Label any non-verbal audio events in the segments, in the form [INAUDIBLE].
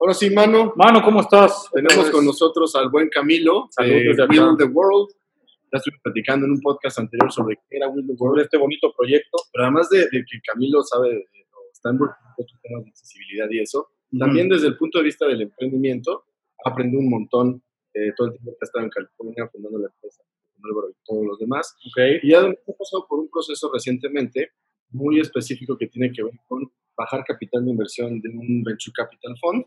Ahora sí, Mano. Mano, ¿cómo estás? Tenemos con nosotros al buen Camilo, Saludos de Will the World. Ya estuve platicando en un podcast anterior sobre qué era Will the World, este bonito proyecto. pero además de, de que Camilo sabe, de- o está involucrado en temas de accesibilidad y eso, también desde el punto de vista del emprendimiento, aprendí un montón eh, todo el tiempo que ha estado en California fundando la empresa con Álvaro y todos los demás. Ok. Y además he pasado por un proceso recientemente muy específico que tiene que ver con bajar capital de inversión de un venture capital fund,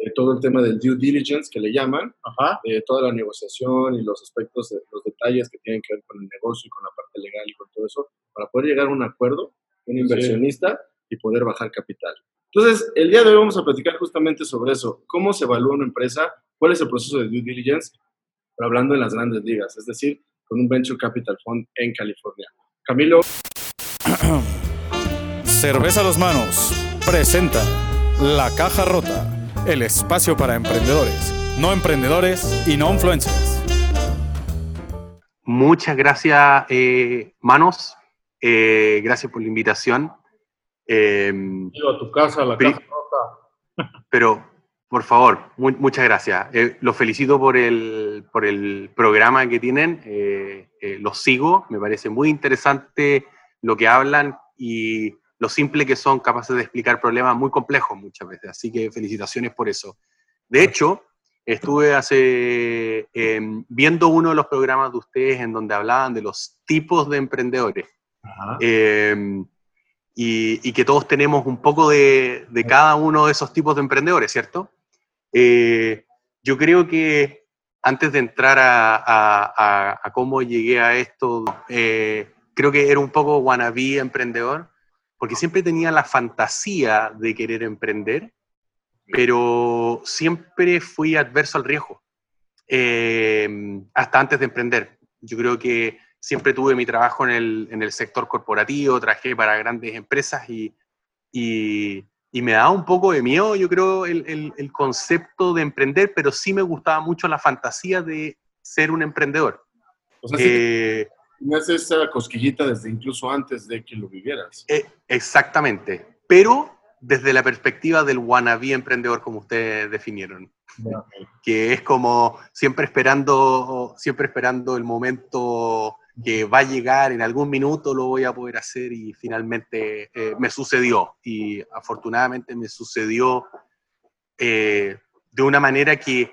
eh, todo el tema del due diligence que le llaman, Ajá. eh, toda la negociación y los aspectos, los detalles que tienen que ver con el negocio y con la parte legal y con todo eso, para poder llegar a un acuerdo un inversionista y poder bajar capital. Entonces, el día de hoy vamos a platicar justamente sobre eso, cómo se evalúa una empresa, cuál es el proceso de due diligence, pero hablando en las grandes ligas, es decir, con un venture capital fund en California. Camilo, [CLEARS THROAT] Cerveza a los manos presenta La Caja Rota, el espacio para emprendedores, no emprendedores y no influencers. Muchas gracias, eh, Manos. Eh, gracias por la invitación. Eh, a tu casa, a la caja rota. [LAUGHS] pero, por favor, mu- muchas gracias. Eh, los felicito por el, por el programa que tienen. Eh, eh, los sigo. Me parece muy interesante lo que hablan y lo simple que son capaces de explicar problemas muy complejos muchas veces. Así que felicitaciones por eso. De hecho, estuve hace eh, viendo uno de los programas de ustedes en donde hablaban de los tipos de emprendedores. Eh, y, y que todos tenemos un poco de, de cada uno de esos tipos de emprendedores, ¿cierto? Eh, yo creo que antes de entrar a, a- a- a cómo llegué a esto, eh, creo que era un poco wannabe emprendedor, porque siempre tenía la fantasía de querer emprender, pero siempre fui adverso al riesgo, eh, hasta antes de emprender. Yo creo que siempre tuve mi trabajo en el, en el sector corporativo, trabajé para grandes empresas y, y, y me daba un poco de miedo, yo creo, el, el- el concepto de emprender, pero sí me gustaba mucho la fantasía de ser un emprendedor. o sea, sí Tenías esa cosquillita desde incluso antes de que lo vivieras. eh, exactamente, pero desde la perspectiva del wannabe emprendedor, como ustedes definieron. que es como siempre esperando, siempre esperando el momento que va a llegar, en algún minuto lo voy a poder hacer y finalmente eh, me sucedió. Y afortunadamente me sucedió eh, de una manera que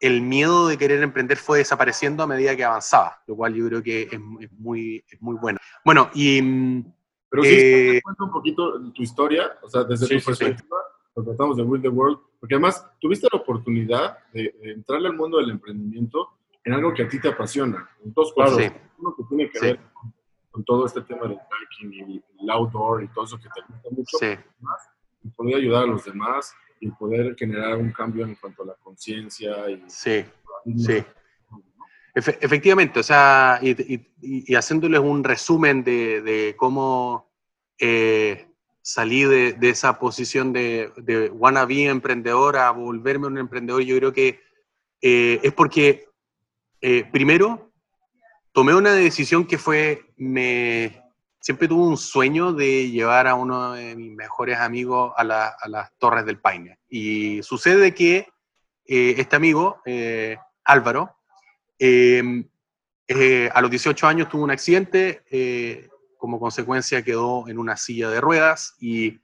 el miedo de querer emprender fue desapareciendo a medida que avanzaba, lo cual yo creo que es, es muy, es muy bueno. Bueno, y mm, Pero sí, Eh, cuenta un poquito tu historia, o sea, desde Sí, tu sí, perspectiva, lo tratamos de Will the World, porque además tuviste la oportunidad de, de entrarle al mundo del emprendimiento en algo que a ti te apasiona, en dos. Sí. Uno que tiene que Sí. ver con, con todo este tema del hiking y el outdoor y todo eso que te gusta mucho, sí. y poder ayudar a los demás y poder generar un cambio en cuanto a la conciencia y... Sí, sí. Efe- efectivamente, o sea, y, y- y- y haciéndoles un resumen de, de cómo eh, salí de, de esa posición de, de wannabe emprendedor a volverme un emprendedor, yo creo que eh, es porque, eh, primero, tomé una decisión que fue, me, siempre tuve un sueño de llevar a uno de mis mejores amigos a, la- a las Torres del Paine. Y sucede que eh, este amigo, eh, Álvaro, eh, eh, a los 18 años tuvo un accidente, como consecuencia quedó en una silla de ruedas y,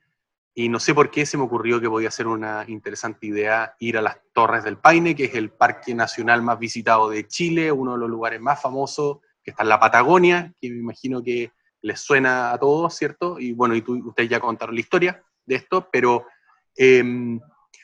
y no sé por qué se me ocurrió que podía ser una interesante idea ir a las Torres del Paine, que es el parque nacional más visitado de Chile, uno de los lugares más famosos, que está en la Patagonia, que me imagino que les suena a todos, ¿cierto? Y bueno, y tú, ustedes ya contaron la historia de esto, pero eh,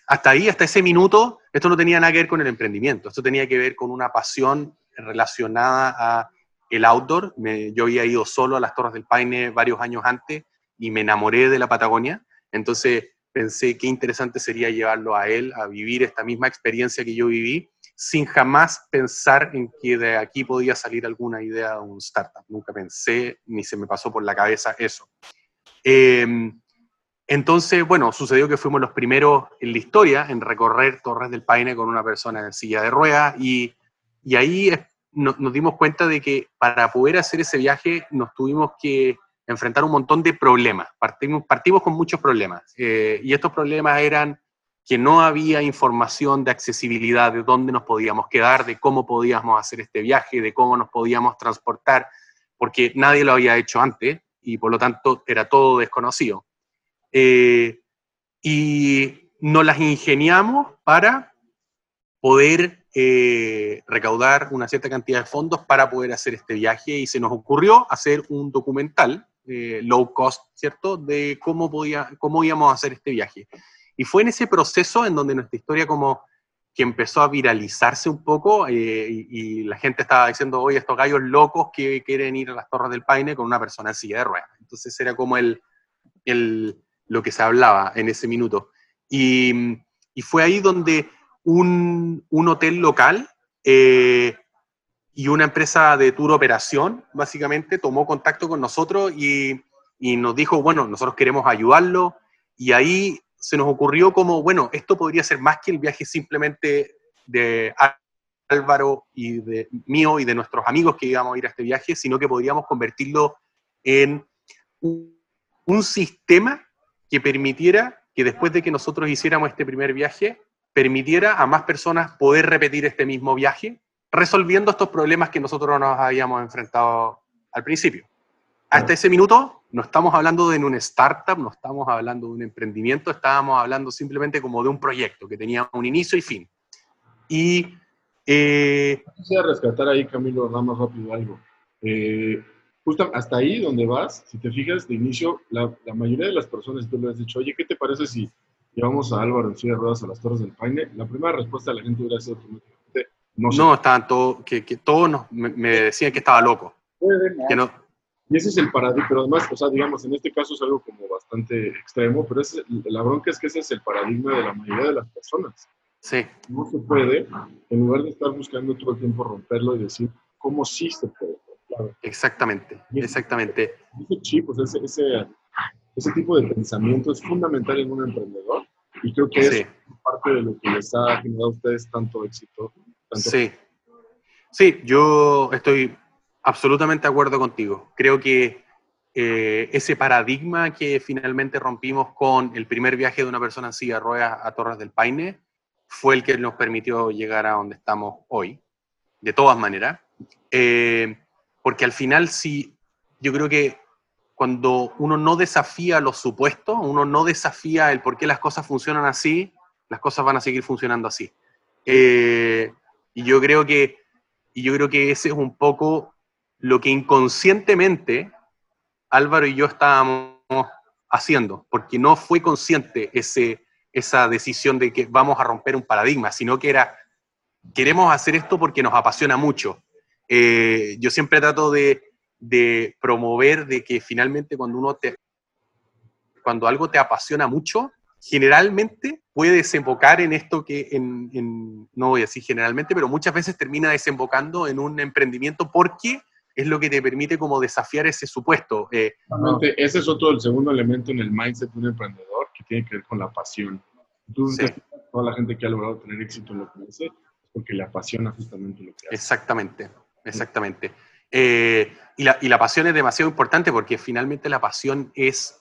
hasta ahí, hasta ese minuto, esto no tenía nada que ver con el emprendimiento, esto tenía que ver con una pasión relacionada a el outdoor. Yo había ido solo a las Torres del Paine varios años antes y me enamoré de la Patagonia, entonces pensé qué interesante sería llevarlo a él a vivir esta misma experiencia que yo viví sin jamás pensar en que de aquí podía salir alguna idea de un startup. Nunca pensé ni se me pasó por la cabeza eso. Eh, entonces, bueno, sucedió que fuimos los primeros en la historia en recorrer Torres del Paine con una persona en silla de ruedas y, y ahí nos dimos cuenta de que para poder hacer ese viaje nos tuvimos que enfrentar un montón de problemas. Partimos, partimos con muchos problemas eh, y estos problemas eran que no había información de accesibilidad, de dónde nos podíamos quedar, de cómo podíamos hacer este viaje, de cómo nos podíamos transportar, porque nadie lo había hecho antes y por lo tanto era todo desconocido. Eh, y nos las ingeniamos para poder eh, recaudar una cierta cantidad de fondos para poder hacer este viaje y se nos ocurrió hacer un documental eh, low cost, ¿cierto?, de cómo, podía, cómo íbamos a hacer este viaje. Y fue en ese proceso en donde nuestra historia como que empezó a viralizarse un poco eh, y, la gente estaba diciendo, oye, estos gallos locos que quieren ir a las Torres del Paine con una persona en silla de ruedas. Entonces era como el, el, lo que se hablaba en ese minuto. Y, y fue ahí donde un, un hotel local eh, y una empresa de tour operación, básicamente, tomó contacto con nosotros y, y nos dijo, bueno, nosotros queremos ayudarlo. Y ahí se nos ocurrió como, bueno, esto podría ser más que el viaje simplemente de Álvaro y de mío y de nuestros amigos que íbamos a ir a este viaje, sino que podríamos convertirlo en un, un sistema que permitiera que después de que nosotros hiciéramos este primer viaje, permitiera a más personas poder repetir este mismo viaje, resolviendo estos problemas que nosotros nos habíamos enfrentado al principio. Hasta ese minuto no estamos hablando de un startup, no estamos hablando de un emprendimiento, estábamos hablando simplemente como de un proyecto que tenía un inicio y fin. Y... Eh, Quisiera rescatar ahí, Camilo, nada más rápido algo. Eh, justo hasta ahí donde vas, si te fijas de inicio, la, la, mayoría de las personas, tú le has dicho, oye, ¿qué te parece si llevamos a Álvaro en silla de ruedas a las Torres del Paine? La primera respuesta de la gente hubiera sido automáticamente, no, no estaban todos, que, que todos nos, me, me, decían que estaba loco. Que no, y ese es el paradigma, pero además, o sea, digamos, en este caso es algo como bastante extremo, pero es, la bronca es que ese es el paradigma de la mayoría de las personas. Sí. No se puede, en lugar de estar buscando todo el tiempo romperlo y decir cómo sí se puede. Claro. Exactamente, ese, exactamente. Ese chip, o sea, ese, ese, ese, tipo de pensamiento es fundamental en un emprendedor y creo que sí. es parte de lo que les ha generado a ustedes tanto éxito. Tanto sí. Sí, yo estoy Absolutamente de acuerdo contigo. Creo que eh, ese paradigma que finalmente rompimos con el primer viaje de una persona en silla de ruedas a Torres del Paine fue el que nos permitió llegar a donde estamos hoy, de todas maneras. Eh, porque al final sí, yo creo que cuando uno no desafía los supuestos, uno no desafía el por qué las cosas funcionan así, las cosas van a seguir funcionando así. Eh, y yo creo que y yo creo que ese es un poco lo que inconscientemente Álvaro y yo estábamos haciendo, porque no fue consciente ese, esa decisión de que vamos a romper un paradigma, sino que era, queremos hacer esto porque nos apasiona mucho. Eh, yo siempre trato de, de, promover de que finalmente cuando uno cuando algo te apasiona mucho, generalmente puede desembocar en esto que, no voy a decir generalmente, pero muchas veces termina desembocando en un emprendimiento porque es lo que te permite como desafiar ese supuesto. Eh, ese es otro, el segundo elemento en el mindset de un emprendedor que tiene que ver con la pasión. Entonces, sí. toda la gente que ha logrado tener éxito en lo que hace es porque le apasiona justamente lo que hace. Exactamente, exactamente. Eh, y, la, y la pasión es demasiado importante porque finalmente la pasión es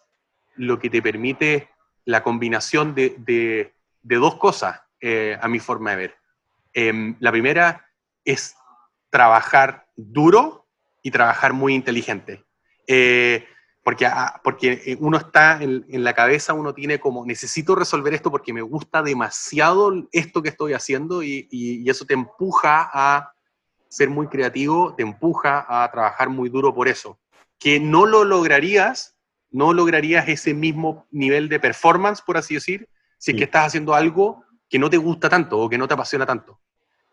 lo que te permite la combinación de, de, de dos cosas, eh, a mi forma de ver. Eh, la primera es trabajar duro y trabajar muy inteligente. Eh, porque, ah, porque uno está en, en, la cabeza, uno tiene como, necesito resolver esto porque me gusta demasiado esto que estoy haciendo y, y, y, eso te empuja a ser muy creativo, te empuja a trabajar muy duro por eso. Que no lo lograrías, no lograrías ese mismo nivel de performance, por así decir, si sí. es que estás haciendo algo que no te gusta tanto o que no te apasiona tanto.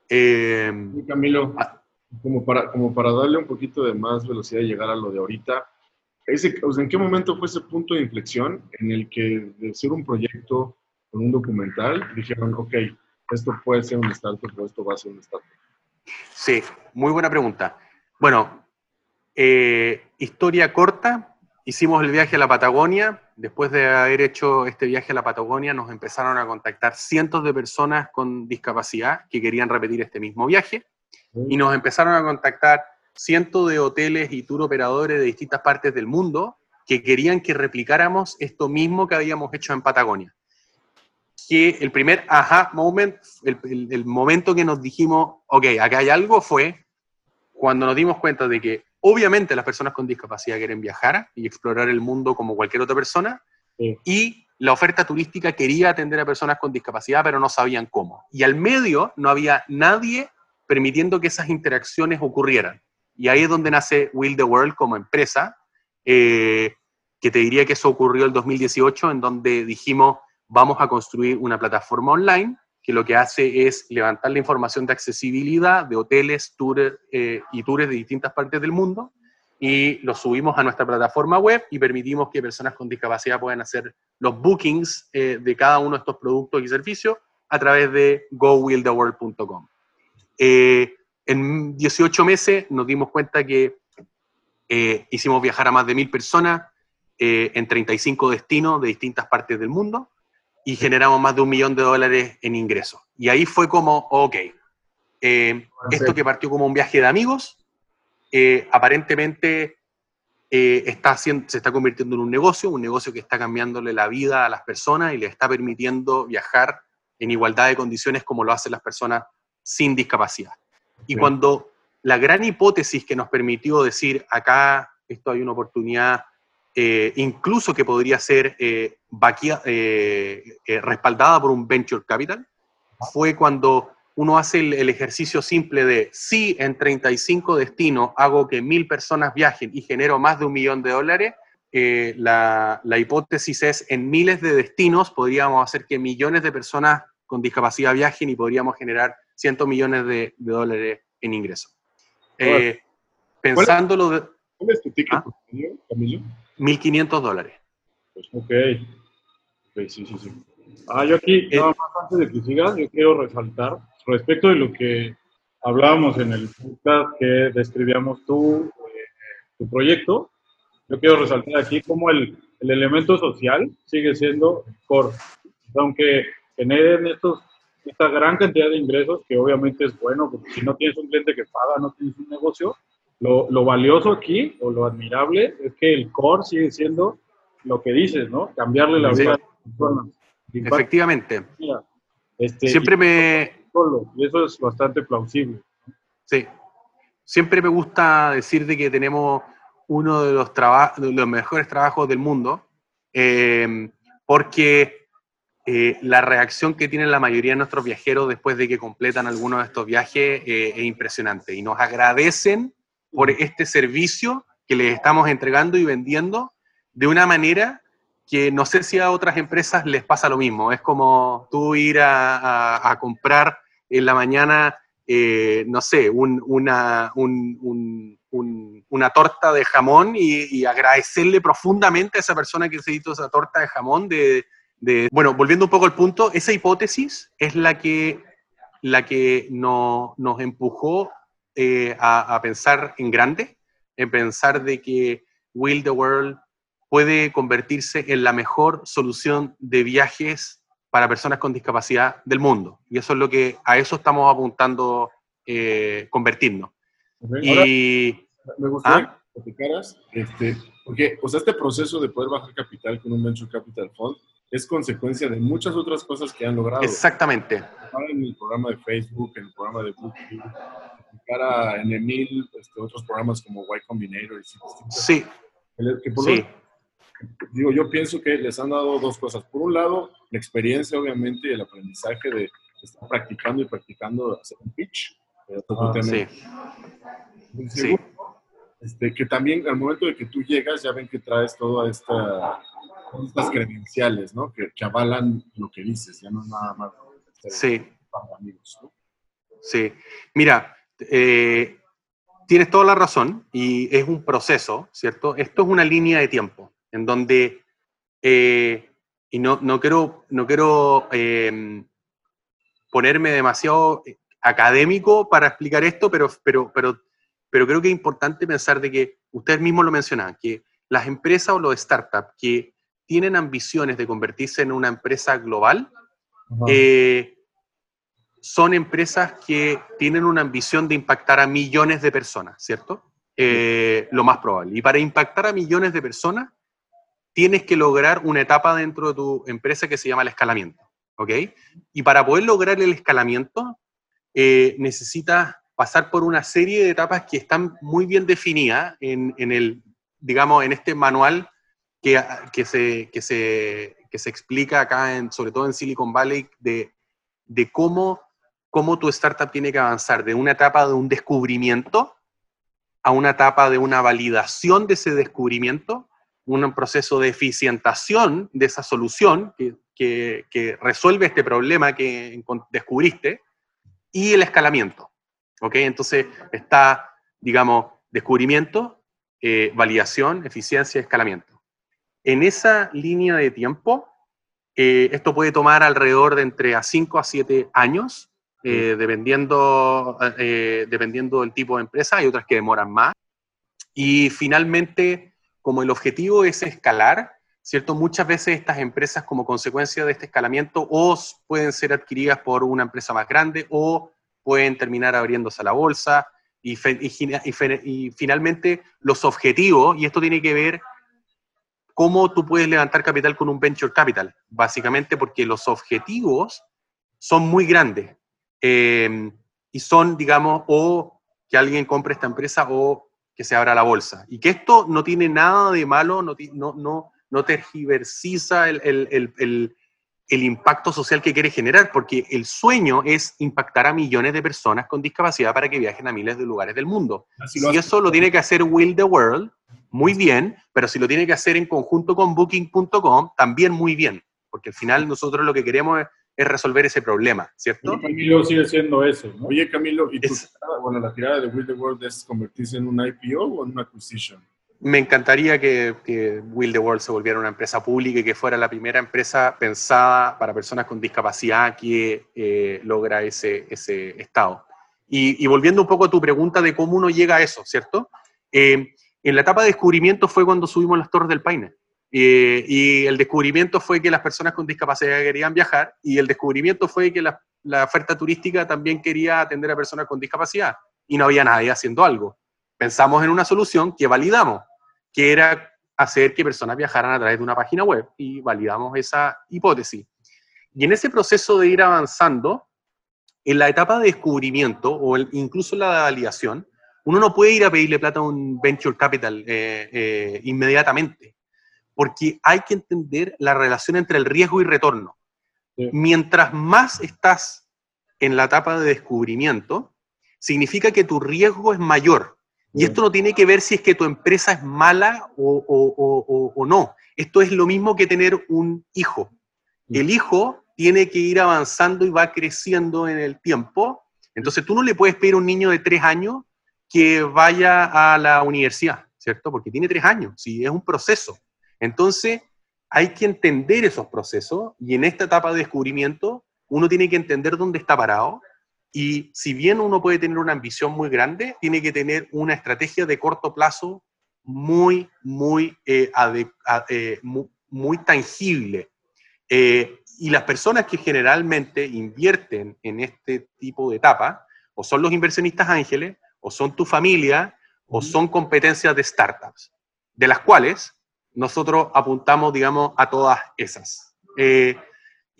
Eh, Camilo, ah, como para, como para darle un poquito de más velocidad y llegar a lo de ahorita, ese, o ¿en qué momento fue ese punto de inflexión en el que de ser un proyecto con un documental dijeron, ok, esto puede ser un startup o esto va a ser un startup? Sí, muy buena pregunta. Bueno, eh, historia corta, hicimos el viaje a la Patagonia. Después de haber hecho este viaje a la Patagonia, nos empezaron a contactar cientos de personas con discapacidad que querían repetir este mismo viaje y nos empezaron a contactar cientos de hoteles y tour operadores de distintas partes del mundo que querían que replicáramos esto mismo que habíamos hecho en Patagonia. que el primer aha moment, el, el- el momento que nos dijimos, ok, acá hay algo, fue cuando nos dimos cuenta de que obviamente las personas con discapacidad quieren viajar y explorar el mundo como cualquier otra persona, Sí. y la oferta turística quería atender a personas con discapacidad, pero no sabían cómo. Y al medio no había nadie permitiendo que esas interacciones ocurrieran. Y ahí es donde nace Will the World como empresa, eh, que te diría que eso ocurrió el 2018, en donde dijimos, vamos a construir una plataforma online que lo que hace es levantar la información de accesibilidad de hoteles tours, eh, y tours de distintas partes del mundo y lo subimos a nuestra plataforma web y permitimos que personas con discapacidad puedan hacer los bookings eh, de cada uno de estos productos y servicios a través de gowilltheworld.com. Eh, en 18 meses nos dimos cuenta que eh, hicimos viajar a más de mil personas eh, en 35 destinos de distintas partes del mundo y generamos más de un millón de dólares en ingresos. Y ahí fue como, ok, esto que partió como un viaje de amigos, aparentemente está haciendo, se está convirtiendo en un negocio, un negocio que está cambiándole la vida a las personas y le está permitiendo viajar en igualdad de condiciones como lo hacen las personas sin discapacidad. Y cuando la gran hipótesis que nos permitió decir, acá esto hay una oportunidad, eh, incluso que podría ser eh, vaquia- eh, eh, respaldada por un venture capital, fue cuando uno hace el, el ejercicio simple de si en 35 destinos hago que mil personas viajen y genero más de un millón de dólares, eh, la, la hipótesis es en miles de destinos podríamos hacer que millones de personas con discapacidad viajen y podríamos generar cientos millones de, de dólares en ingresos. Eh, pensándolo de ¿Cuál es tu ticket Ah. Camilo? 1.500 dólares. Pues, ok. Ok, sí, sí, sí. Ah, yo aquí, Eh, nada más antes de que sigas, yo quiero resaltar respecto de lo que hablábamos en el podcast que describíamos tú, eh, tu proyecto. Yo quiero resaltar aquí cómo el, el elemento social sigue siendo el core. Aunque generen estos, esta gran cantidad de ingresos, que obviamente es bueno, porque si no tienes un cliente que paga, no tienes un negocio, lo, lo valioso aquí, o lo admirable, es que el core sigue siendo lo que dices, ¿no? Cambiarle la Sí. vida a las personas. Efectivamente. Este, Siempre y me, solo, y eso es bastante plausible. Sí. Siempre me gusta decir de que tenemos uno de los, traba- de los mejores trabajos del mundo, eh, porque eh, la reacción que tienen la mayoría de nuestros viajeros después de que completan algunos de estos viajes eh, es impresionante. Y nos agradecen por este servicio que les estamos entregando y vendiendo de una manera que no sé si a otras empresas les pasa lo mismo. Es como tú ir a, comprar en la mañana, eh, no sé, un- una, un- un- un- una torta de jamón y, y agradecerle profundamente a esa persona que se hizo esa torta de jamón. De, de- Bueno, volviendo un poco al punto, esa hipótesis es la que, la que no- nos empujó eh, a, a pensar en grande, en pensar de que Will the World puede convertirse en la mejor solución de viajes para personas con discapacidad del mundo. Y eso es lo que a eso estamos apuntando eh, convertirnos. ¿ok? Ahora, Y me gustaría ¿Ah? que platicaras, este, porque o sea, este proceso de poder bajar capital con un Venture Capital Fund es consecuencia de muchas otras cosas que han logrado. exactamente, en el programa de Facebook, en el programa de Booking, cara en Emil, este, otros programas como Y Combinator y sí, que por sí, digo, yo pienso que les han dado dos cosas. Por un lado, la experiencia, obviamente, y el aprendizaje de estar practicando y practicando hacer un pitch. frecuentemente. sí, Y sí. segundo, este, que también al momento de que tú llegas, ya ven que traes todas esta, todas estas credenciales, ¿no? Que, que avalan lo que dices, ya no es nada más sí. para amigos, ¿no? Sí, mira, eh, tienes toda la razón y es un proceso, ¿cierto? Esto es una línea de tiempo en donde, eh, y no, no quiero, no quiero eh, ponerme demasiado académico para explicar esto, pero, pero, pero, pero creo que es importante pensar de que, ustedes mismos lo mencionaban, que las empresas o los startups que tienen ambiciones de convertirse en una empresa global, eh, son empresas que tienen una ambición de impactar a millones de personas, ¿cierto? Eh, lo más probable. Y para impactar a millones de personas, tienes que lograr una etapa dentro de tu empresa que se llama el escalamiento. ¿ok? Y para poder lograr el escalamiento, eh, necesitas pasar por una serie de etapas que están muy bien definidas en, el, digamos, en este manual que, que, se, que, se, que se explica acá, en, sobre todo en Silicon Valley, de, de cómo, cómo tu startup tiene que avanzar de una etapa de un descubrimiento a una etapa de una validación de ese descubrimiento, un proceso de eficientación de esa solución que, que, resuelve este problema que descubriste y el escalamiento. ¿Ok? Entonces está, digamos, descubrimiento, eh, validación, eficiencia, escalamiento. En esa línea de tiempo, eh, esto puede tomar alrededor de entre a 5 a 7 años, eh, dependiendo, dependiendo del tipo de empresa. Hay otras que demoran más. Y finalmente, como el objetivo es escalar, ¿cierto? Muchas veces estas empresas como consecuencia de este escalamiento o pueden ser adquiridas por una empresa más grande o pueden terminar abriéndose a la bolsa y, y, finalmente los objetivos, y esto tiene que ver cómo tú puedes levantar capital con un venture capital, básicamente porque los objetivos son muy grandes eh, y son, digamos, o que alguien compre esta empresa o que se abra la bolsa. Y que esto no tiene nada de malo, no, no, no, no tergiversiza el, el, el, el, impacto social que quiere generar, porque el sueño es impactar a millones de personas con discapacidad para que viajen a miles de lugares del mundo. y eso lo tiene que hacer Will the World, muy bien, pero si lo tiene que hacer en conjunto con Booking.com, también muy bien, porque al final nosotros lo que queremos es, resolver ese problema, ¿cierto? Camilo sigue siendo eso, ¿no? Oye, Camilo, ¿y tu bueno, la tirada de Will the World es convertirse en un IPO o en una acquisition? me encantaría que, Will the World se volviera una empresa pública y que fuera la primera empresa pensada para personas con discapacidad que eh, logra ese, ese estado. Y, volviendo un poco a tu pregunta de cómo uno llega a eso, ¿cierto? Eh, en la etapa de descubrimiento fue cuando subimos las Torres del Paine. Eh, y el descubrimiento fue que las personas con discapacidad querían viajar y el descubrimiento fue que la, oferta turística también quería atender a personas con discapacidad y no había nadie haciendo algo pensamos en una solución que validamos, que era hacer que personas viajaran a través de una página web y validamos esa hipótesis. Y en ese proceso de ir avanzando, en la etapa de descubrimiento o incluso la validación, uno no puede ir a pedirle plata a un venture capital eh, eh, inmediatamente, porque hay que entender la relación entre el riesgo y retorno. Mientras más estás en la etapa de descubrimiento, significa que tu riesgo es mayor. Y esto no tiene que ver si es que tu empresa es mala o, no. Esto es lo mismo que tener un hijo. El hijo tiene que ir avanzando y va creciendo en el tiempo. Entonces tú no le puedes pedir a un niño de tres años que vaya a la universidad, ¿cierto? Porque tiene tres años, sí, es un proceso. Entonces hay que entender esos procesos y en esta etapa de descubrimiento uno tiene que entender dónde está parado, y si bien uno puede tener una ambición muy grande, tiene que tener una estrategia de corto plazo muy, muy, eh, eh, muy, tangible. Eh, y las personas que generalmente invierten en este tipo de etapa, o son los inversionistas ángeles, o son tu familia, o son competencias de startups, de las cuales nosotros apuntamos, digamos, a todas esas.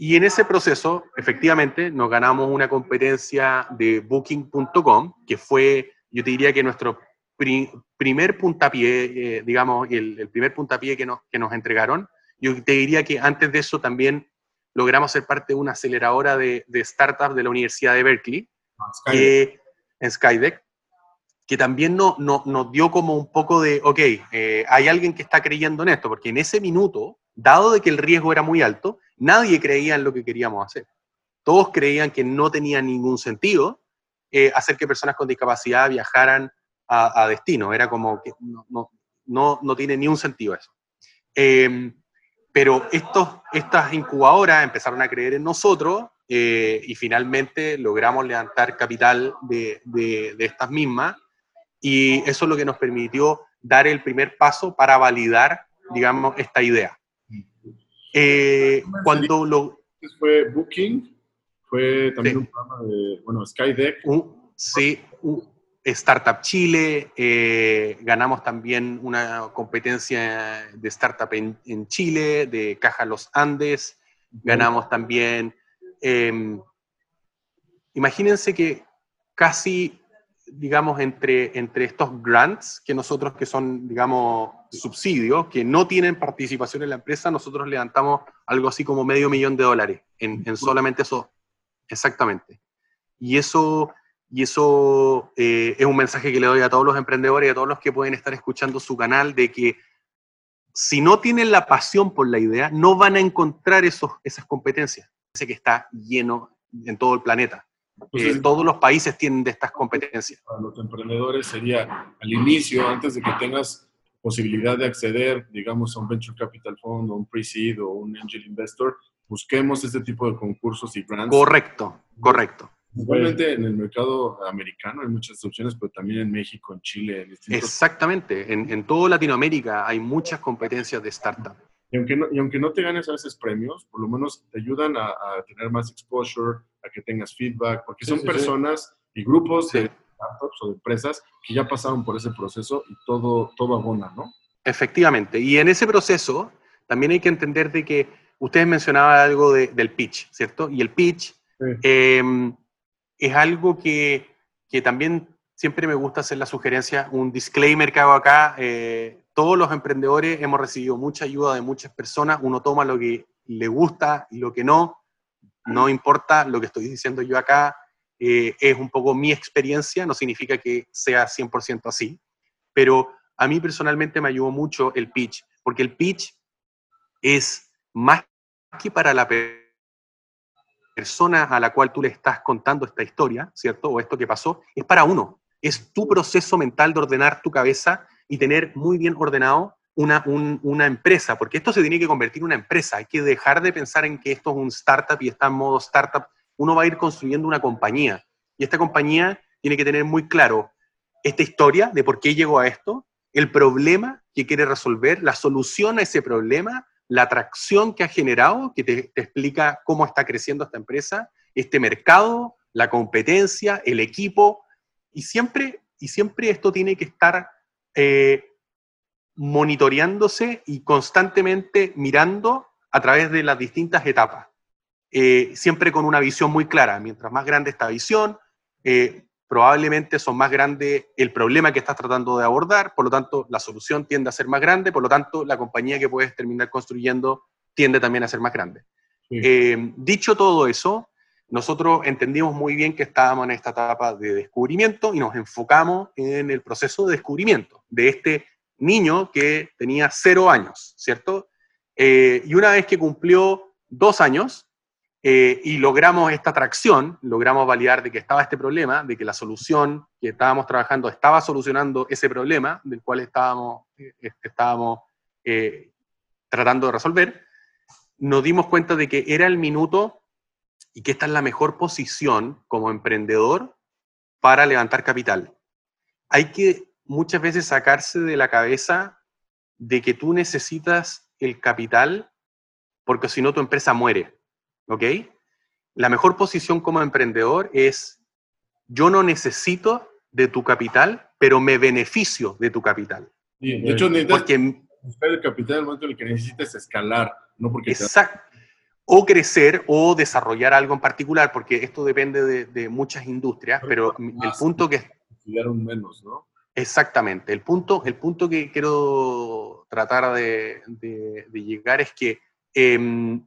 Y en ese proceso, efectivamente, nos ganamos una competencia de Booking.com, que fue, yo te diría que nuestro primer puntapié, eh, digamos, el, primer puntapié que nos, que nos entregaron. Yo te diría que antes de eso también logramos ser parte de una aceleradora de, de startups de la Universidad de Berkeley, ah, que, en Skydeck, que también no, no, nos dio como un poco de, ok, eh, hay alguien que está creyendo en esto, porque en ese minuto, dado de que el riesgo era muy alto, nadie creía en lo que queríamos hacer. Todos creían que no tenía ningún sentido eh, hacer que personas con discapacidad viajaran a, destino. Era como que no, no, no, tiene ni un sentido eso. Em, pero estos, estas incubadoras empezaron a creer en nosotros eh, y finalmente logramos levantar capital de, de, de, estas mismas y eso es lo que nos permitió dar el primer paso para validar, digamos, esta idea. Eh, cuando lo... Fue Booking, fue también un programa de, bueno, Skydeck. sí, Startup Chile, eh, ganamos también una competencia de startup en, Chile, de Caja Los Andes, ganamos también em, imagínense que casi, digamos, entre, entre estos grants, que nosotros que son, digamos, subsidios, que no tienen participación en la empresa, nosotros levantamos algo así como medio millón de dólares en, en solamente eso, exactamente. Y eso, y eso eh, es un mensaje que le doy a todos los emprendedores y a todos los que pueden estar escuchando su canal, de que si no tienen la pasión por la idea, no van a encontrar esos, esas competencias. Ese que está lleno en todo el planeta. Eh, todos los países tienen de estas competencias. Para los emprendedores sería al inicio, antes de que tengas posibilidad de acceder, digamos, a un venture capital fund o un pre-seed o un angel investor, busquemos este tipo de concursos y grants. Correcto, correcto. Igualmente en el mercado americano hay muchas opciones, pero también en México, en Chile. En Exactamente, en, en toda Latinoamérica hay muchas competencias de startup. Y aunque, no, y aunque no te ganes a veces premios, por lo menos te ayudan a, a tener más exposure, a que tengas feedback, porque son personas y grupos de startups o de empresas que ya pasaron por ese proceso y todo, todo abona, ¿no? Efectivamente, y en ese proceso también hay que entender de que ustedes mencionaban algo de, del pitch, ¿cierto? Y el pitch eh, es algo que, que, también siempre me gusta hacer la sugerencia, un disclaimer que hago acá. Eh, todos los emprendedores hemos recibido mucha ayuda de muchas personas, uno toma lo que le gusta y lo que no, no importa lo que estoy diciendo yo acá, eh, es un poco mi experiencia, no significa que sea 100% así, pero a mí personalmente me ayudó mucho el pitch, porque el pitch es más que para la persona a la cual tú le estás contando esta historia, ¿cierto? O esto que pasó, es para uno. Es tu proceso mental de ordenar tu cabeza y tener muy bien ordenado una, una, empresa, porque esto se tiene que convertir en una empresa. Hay que dejar de pensar en que esto es un startup y está en modo startup. Uno va a ir construyendo una compañía y esta compañía tiene que tener muy claro esta historia de por qué llegó a esto, el problema que quiere resolver, la solución a ese problema la atracción que ha generado, que te, explica cómo está creciendo esta empresa, este mercado, la competencia, el equipo, y siempre, y siempre esto tiene que estar eh, monitoreándose y constantemente mirando a través de las distintas etapas. Eh, siempre con una visión muy clara. Mientras más grande esta visión, eh, probablemente son más grandes el problema que estás tratando de abordar, por lo tanto la solución tiende a ser más grande, por lo tanto la compañía que puedes terminar construyendo tiende también a ser más grande. Eh, dicho todo eso, nosotros entendimos muy bien que estábamos en esta etapa de descubrimiento y nos enfocamos en el proceso de descubrimiento de este niño que tenía cero años, ¿cierto? Eh, y una vez que cumplió dos años, eh, y logramos esta atracción, logramos validar de que estaba este problema, de que la solución que estábamos trabajando estaba solucionando ese problema del cual estábamos, eh, estábamos tratando de resolver, nos dimos cuenta de que era el minuto y que esta es la mejor posición como emprendedor para levantar capital. Hay que muchas veces sacarse de la cabeza de que tú necesitas el capital porque si no tu empresa muere. ¿ok? La mejor posición como emprendedor es, yo no necesito de tu capital, pero me beneficio de tu capital. de hecho, porque, buscar el capital en el momento en el que necesitas escalar, no porque... Exacto. O crecer o desarrollar algo en particular, porque esto depende de, muchas industrias, pero, el punto que... Estudiaron menos, ¿no? Exactamente. El punto, el punto que quiero tratar de, llegar es que em,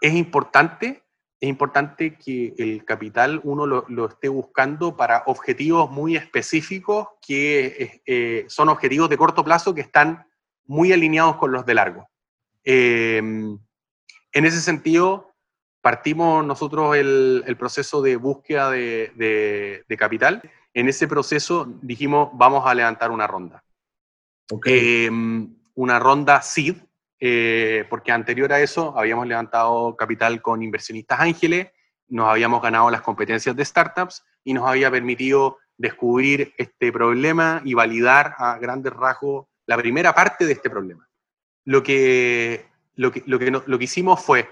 es importante, es importante que el capital uno lo, esté buscando para objetivos muy específicos que eh, son objetivos de corto plazo que están muy alineados con los de largo. Em, en ese sentido, partimos nosotros el, proceso de búsqueda de, capital. En ese proceso dijimos, vamos a levantar una ronda. Em, una ronda SID, eh, porque anterior a eso habíamos levantado capital con inversionistas ángeles, nos habíamos ganado las competencias de startups y nos había permitido descubrir este problema y validar a grandes rasgos la primera parte de este problema. Lo que, lo que, lo que, lo que hicimos fue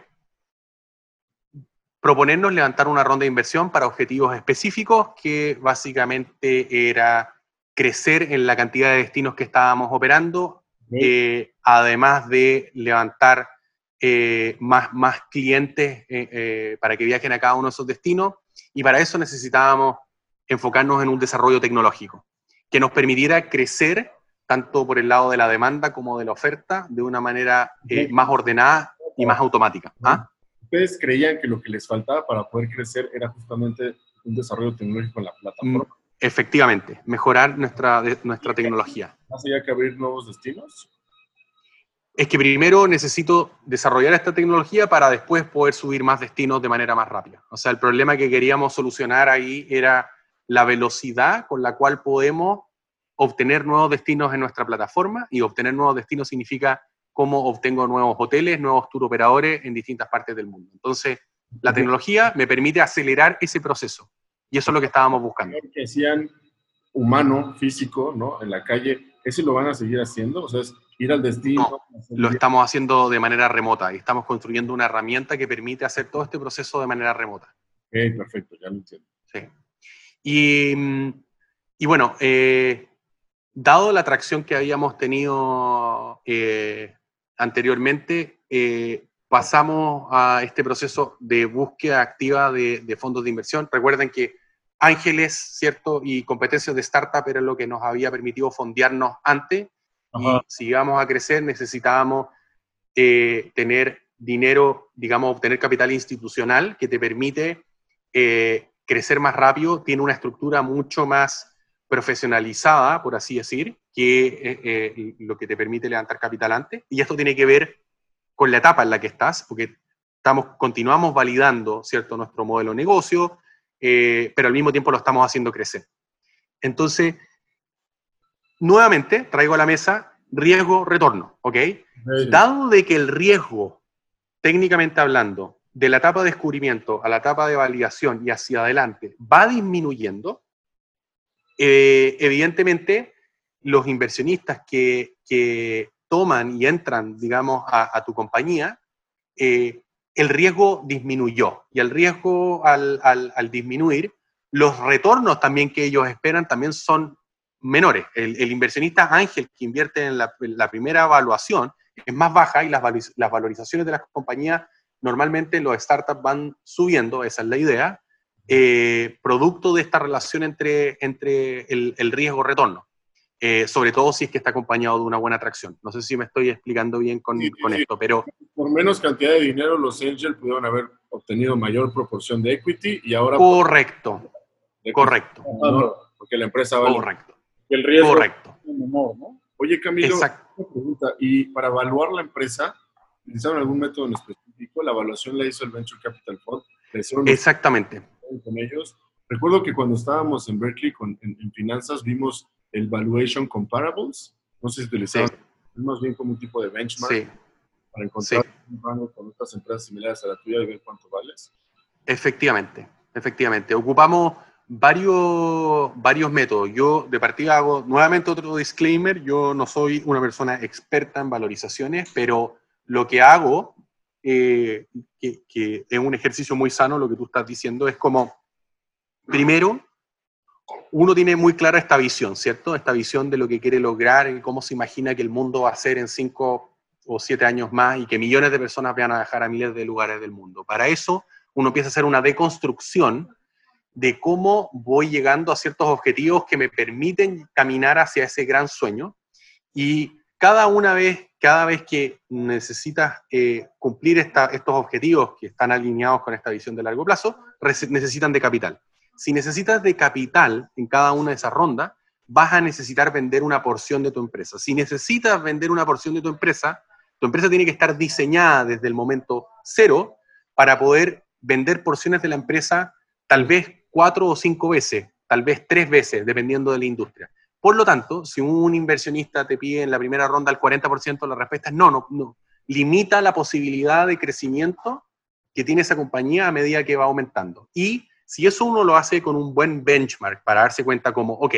proponernos levantar una ronda de inversión para objetivos específicos que básicamente era crecer en la cantidad de destinos que estábamos operando, eh, además de levantar eh, más, más clientes para que viajen a cada uno de esos destinos y para eso necesitábamos enfocarnos en un desarrollo tecnológico que nos permitiera crecer tanto por el lado de la demanda como de la oferta de una manera más ordenada y más automática. ¿Ah? ¿Ustedes creían que lo que les faltaba para poder crecer era justamente un desarrollo tecnológico en la plataforma? Mm, efectivamente, mejorar nuestra, nuestra tecnología. ¿Más allá que abrir nuevos destinos? Es que primero necesito desarrollar esta tecnología para después poder subir más destinos de manera más rápida. O sea, el problema que queríamos solucionar ahí era la velocidad con la cual podemos obtener nuevos destinos en nuestra plataforma y obtener nuevos destinos significa cómo obtengo nuevos hoteles, nuevos tour operadores en distintas partes del mundo. Entonces, la tecnología me permite acelerar ese proceso y eso es lo que estábamos buscando. Que decían humano, físico, ¿no? En la calle, ¿eso lo van a seguir haciendo? O sea, es ir al destino. lo estamos haciendo de manera remota y estamos construyendo una herramienta que permite hacer todo este proceso de manera remota. Ok, perfecto, ya lo entiendo. Sí. Y, y bueno, eh, dado la atracción que habíamos tenido eh, anteriormente, eh, pasamos a este proceso de búsqueda activa de, fondos de inversión. Recuerden que ángeles, ¿cierto? Y competencias de startup era lo que nos había permitido fondearnos antes. Y si íbamos a crecer, necesitábamos eh, tener dinero, digamos, obtener capital institucional que te permite crecer más rápido, tiene una estructura mucho más profesionalizada, por así decir, que eh, eh, lo que te permite levantar capital antes. Y esto tiene que ver con la etapa en la que estás, porque estamos, continuamos validando ¿cierto? nuestro modelo de negocio, eh, pero al mismo tiempo lo estamos haciendo crecer. Entonces, nuevamente traigo a la mesa riesgo-retorno, ¿ok? Dado de que el riesgo, técnicamente hablando, de la etapa de descubrimiento a la etapa de validación y hacia adelante va disminuyendo, eh, evidentemente, los inversionistas que, toman y entran, digamos, a, tu compañía, eh, el riesgo disminuyó. Y el riesgo al, disminuir, los retornos también que ellos esperan también son menores. El, inversionista ángel que invierte en la, primera evaluación es más baja y las, las valorizaciones de las compañías normalmente los startups van subiendo, esa es la idea, eh, producto de esta relación entre, entre el, riesgo-retorno. Eh, sobre todo si es que está acompañado de una buena atracción. No sé si me estoy explicando bien con, con esto, pero... Por menos cantidad de dinero, los angels pudieron haber obtenido mayor proporción de equity y ahora... Correcto, correcto. porque la empresa vale... Correcto. El riesgo correcto. ¿no? Oye, Camilo, una pregunta. Y para evaluar la empresa, ¿utilizaron algún método en específico? La evaluación la hizo el Venture Capital Fund. Exactamente con ellos. Recuerdo que cuando estábamos en Berkeley con, en, finanzas vimos el Valuation Comparables. No sé si utilizaban, más bien como un tipo de benchmark para encontrar un rango con otras empresas similares a la tuya y ver cuánto vales. Efectivamente, efectivamente. Ocupamos varios, varios métodos. Yo de partida hago nuevamente otro disclaimer. Yo no soy una persona experta en valorizaciones, pero lo que hago eh, que, es un ejercicio muy sano, lo que tú estás diciendo, es como, primero, uno tiene muy clara esta visión, ¿cierto? Esta visión de lo que quiere lograr y cómo se imagina que el mundo va a ser en cinco o siete años más y que millones de personas van a viajar a miles de lugares del mundo. Para eso, uno empieza a hacer una deconstrucción de cómo voy llegando a ciertos objetivos que me permiten caminar hacia ese gran sueño y cada una vez, cada vez que necesitas eh, cumplir estos objetivos que están alineados con esta visión de largo plazo, necesitan de capital. Si necesitas de capital en cada una de esas rondas, vas a necesitar vender una porción de tu empresa. Si necesitas vender una porción de tu empresa, tu empresa tiene que estar diseñada desde el momento cero para poder vender porciones de la empresa tal vez cuatro o cinco veces, tal vez tres veces, dependiendo de la industria. Por lo tanto, si un inversionista te pide en la primera ronda el 40%, la respuesta es no, no, no. Limita la posibilidad de crecimiento que tiene esa compañía a medida que va aumentando. Y si eso uno lo hace con un buen benchmark para darse cuenta como, ok,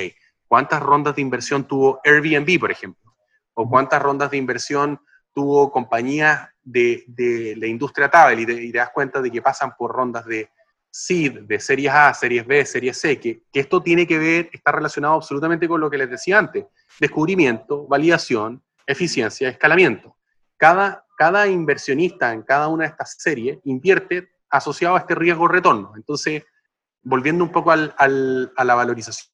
¿cuántas rondas de inversión tuvo Airbnb, por ejemplo? ¿O cuántas rondas de inversión tuvo compañías de, la industria travel? y te das cuenta de que pasan por rondas de seed, de series A, series B, series C, que, esto tiene que ver, está relacionado absolutamente con lo que les decía antes, descubrimiento, validación, eficiencia, escalamiento. Cada cada inversionista en cada una de estas series invierte asociado a este riesgo retorno. Entonces, volviendo un poco al, a la valorización,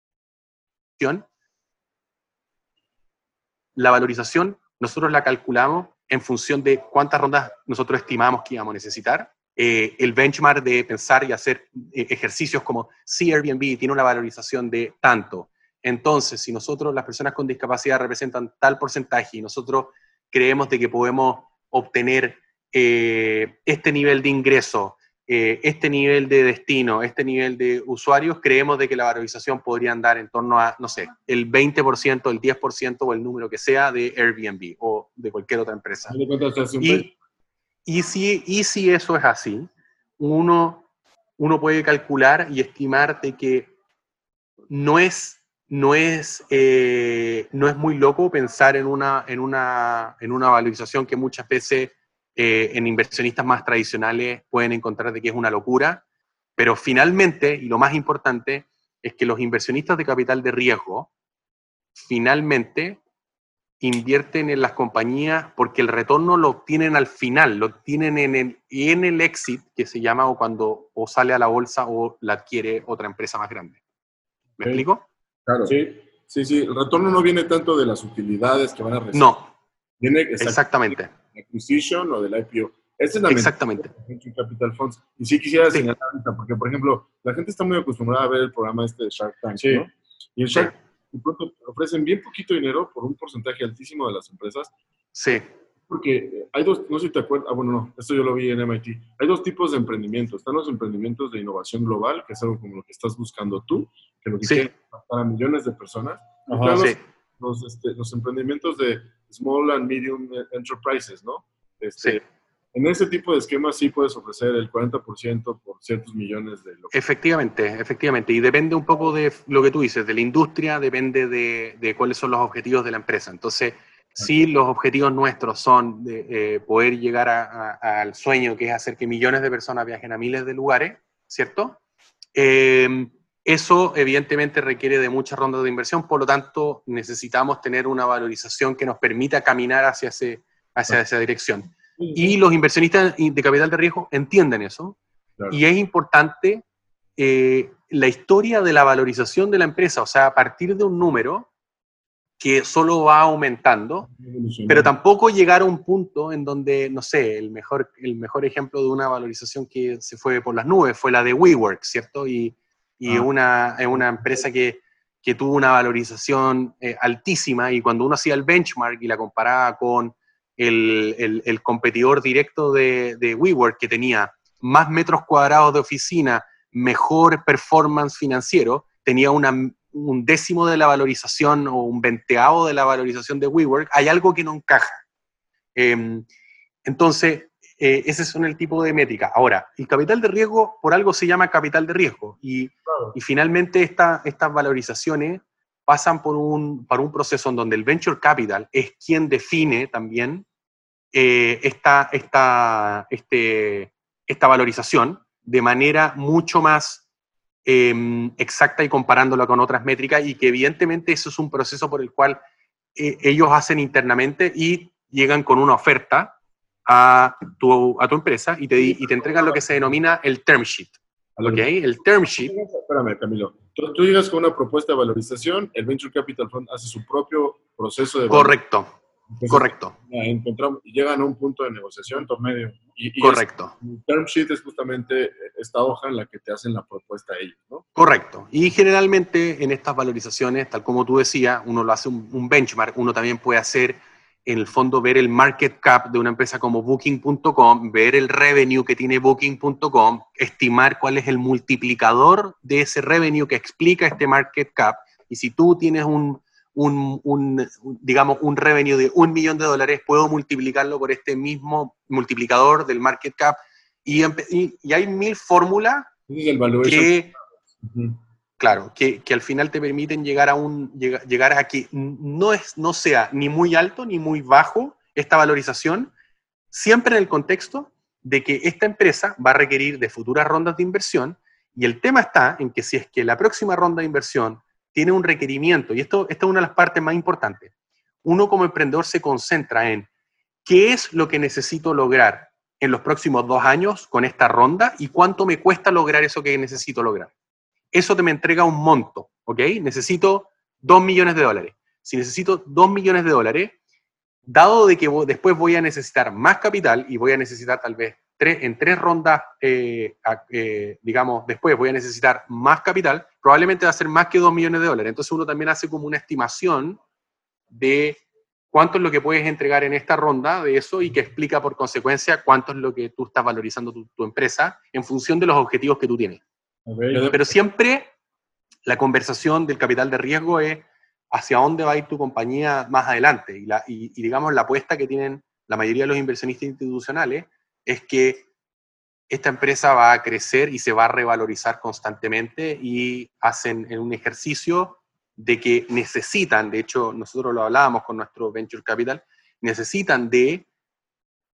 la valorización nosotros la calculamos en función de cuántas rondas nosotros estimamos que íbamos a necesitar. Eh, el benchmark de pensar y hacer eh, ejercicios como si Airbnb tiene una valorización de tanto. Entonces, si nosotros, las personas con discapacidad, representan tal porcentaje y nosotros creemos de que podemos obtener eh, este nivel de ingreso este nivel de destino, este nivel de usuarios, creemos de que la valorización podría andar en torno a, no sé, el 20%, el 10% o el número que sea de Airbnb o de cualquier otra empresa. Y, y, si, y si eso es así, uno, uno puede calcular y estimar de que no es, no es, eh, no es muy loco pensar en una, en, una, en una valorización que muchas veces eh, en inversionistas más tradicionales pueden encontrar de que es una locura, pero finalmente, y lo más importante, es que los inversionistas de capital de riesgo finalmente invierten en las compañías porque el retorno lo obtienen al final, lo obtienen en el, en el exit, que se llama o cuando o sale a la bolsa o la adquiere otra empresa más grande. ¿Me explico? Claro. Sí, sí, sí. El retorno no viene tanto de las utilidades que van a recibir. No. Viene exactamente acquisition o del IPO. Esa es la Exactamente. Capital Funds. Y sí quisiera señalar porque por ejemplo, la gente está muy acostumbrada a ver el programa este de Shark Tank, ¿no? Y en Shark de pronto ofrecen bien poquito dinero por un porcentaje altísimo de las empresas. Sí. Porque hay dos, no sé si te acuerdas, ah, bueno, no, esto yo lo vi en MIT. Hay dos tipos de emprendimientos. Están los emprendimientos de innovación global, que es algo como lo que estás buscando tú, que lo que sí. para millones de personas. Ajá, sí los, este, los emprendimientos de small and medium enterprises, ¿no? Este, sí. En ese tipo de esquemas sí puedes ofrecer el 40% por ciertos millones de... Lo Efectivamente, efectivamente. Y depende un poco de lo que tú dices, de la industria, depende de, de cuáles son los objetivos de la empresa. Entonces, sí, los objetivos nuestros son de, eh, poder llegar a, a, al sueño que es hacer que millones de personas viajen a miles de lugares, ¿cierto? Eh, eso evidentemente requiere de muchas rondas de inversión, por lo tanto necesitamos tener una valorización que nos permita caminar hacia, ese, hacia esa dirección. Y los inversionistas de capital de riesgo entienden eso. Y es importante eh, la historia de la valorización de la empresa, o sea, a partir de un número que solo va aumentando, pero tampoco llegar a un punto en donde, no sé, el mejor, el mejor ejemplo de una valorización que se fue por las nubes fue la de WeWork, ¿cierto? Y, y ah. una, es una empresa que, que, tuvo una valorización eh, altísima y cuando uno hacía el benchmark y la comparaba con el, el, el competidor directo de, de, WeWork que tenía más metros cuadrados de oficina, mejor performance financiero, tenía una, un décimo de la valorización o un venteavo de la valorización de WeWork, hay algo que no encaja. Eh, entonces, eh, ese son el tipo de métrica. Ahora, el capital de riesgo por algo se llama capital de riesgo y, y finalmente esta, estas valorizaciones pasan por un, por un proceso en donde el venture capital es quien define también eh, esta, esta, este, esta valorización de manera mucho más eh, exacta y comparándola con otras métricas y que evidentemente eso es un proceso por el cual eh, ellos hacen internamente y llegan con una oferta a tu, a tu empresa y te, y te entregan lo que se denomina el term sheet. ¿Ok? El term sheet. Espérame, Camilo. Tú, tú, llegas con una propuesta de valorización, el Venture Capital Fund hace su propio proceso de Correcto. Entonces, Correcto. Encontramos, llegan a un punto de negociación. medio. Y, y Correcto. El term sheet es justamente esta hoja en la que te hacen la propuesta a ellos, ¿no? Correcto. Y generalmente en estas valorizaciones, tal como tú decías, uno lo hace un, un benchmark, uno también puede hacer en el fondo ver el market cap de una empresa como booking.com, ver el revenue que tiene booking.com, estimar cuál es el multiplicador de ese revenue que explica este market cap. Y si tú tienes un, un, un, digamos, un revenue de un millón de dólares, puedo multiplicarlo por este mismo multiplicador del market cap. Y, y, y hay mil fórmulas que... Uh -huh claro, que, que, al final te permiten llegar a, un, llegar a que no, es, no sea ni muy alto ni muy bajo esta valorización, siempre en el contexto de que esta empresa va a requerir de futuras rondas de inversión y el tema está en que si es que la próxima ronda de inversión tiene un requerimiento, y esto, esta es una de las partes más importantes, uno como emprendedor se concentra en qué es lo que necesito lograr en los próximos dos años con esta ronda y cuánto me cuesta lograr eso que necesito lograr. Eso te me entrega un monto, ¿ok? Necesito dos millones de dólares. Si necesito dos millones de dólares, dado de que después voy a necesitar más capital y voy a necesitar tal vez tres, en tres rondas, eh, eh, digamos, después voy a necesitar más capital, probablemente va a ser más que dos millones de dólares. Entonces uno también hace como una estimación de cuánto es lo que puedes entregar en esta ronda de eso y que explica por consecuencia cuánto es lo que tú estás valorizando tu, empresa en función de los objetivos que tú tienes. Pero siempre la conversación del capital de riesgo es hacia dónde va a ir tu compañía más adelante. Y, la, y, digamos, la apuesta que tienen la mayoría de los inversionistas institucionales es que esta empresa va a crecer y se va a revalorizar constantemente y hacen un ejercicio de que necesitan, de hecho nosotros lo hablábamos con nuestro Venture Capital, necesitan de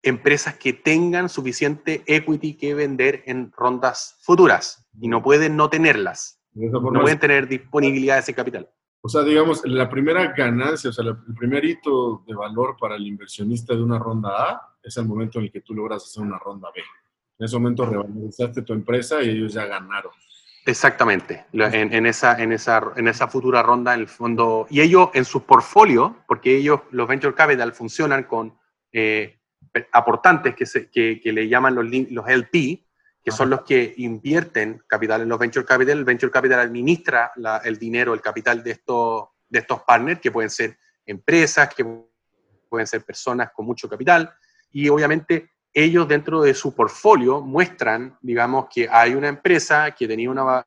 empresas que tengan suficiente equity que vender en rondas futuras y no pueden no tenerlas. No pueden tener disponibilidad de ese capital. O sea, digamos, la primera ganancia, o sea, el primer hito de valor para el inversionista de una ronda A es el momento en el que tú logras hacer una ronda B. En ese momento revalorizaste tu empresa y ellos ya ganaron. Exactamente, en, esa, en, esa, en esa futura ronda, en el fondo, y ellos en su portfolio, porque ellos, los Venture Capital, funcionan con eh, aportantes que, se, que, que, le llaman los, los LP, que son los que invierten capital en los Venture Capital. El Venture Capital administra el dinero, el capital de estos, de estos partners, que pueden ser empresas, que pueden ser personas con mucho capital, y obviamente ellos dentro de su portfolio muestran, digamos, que hay una empresa que tenía una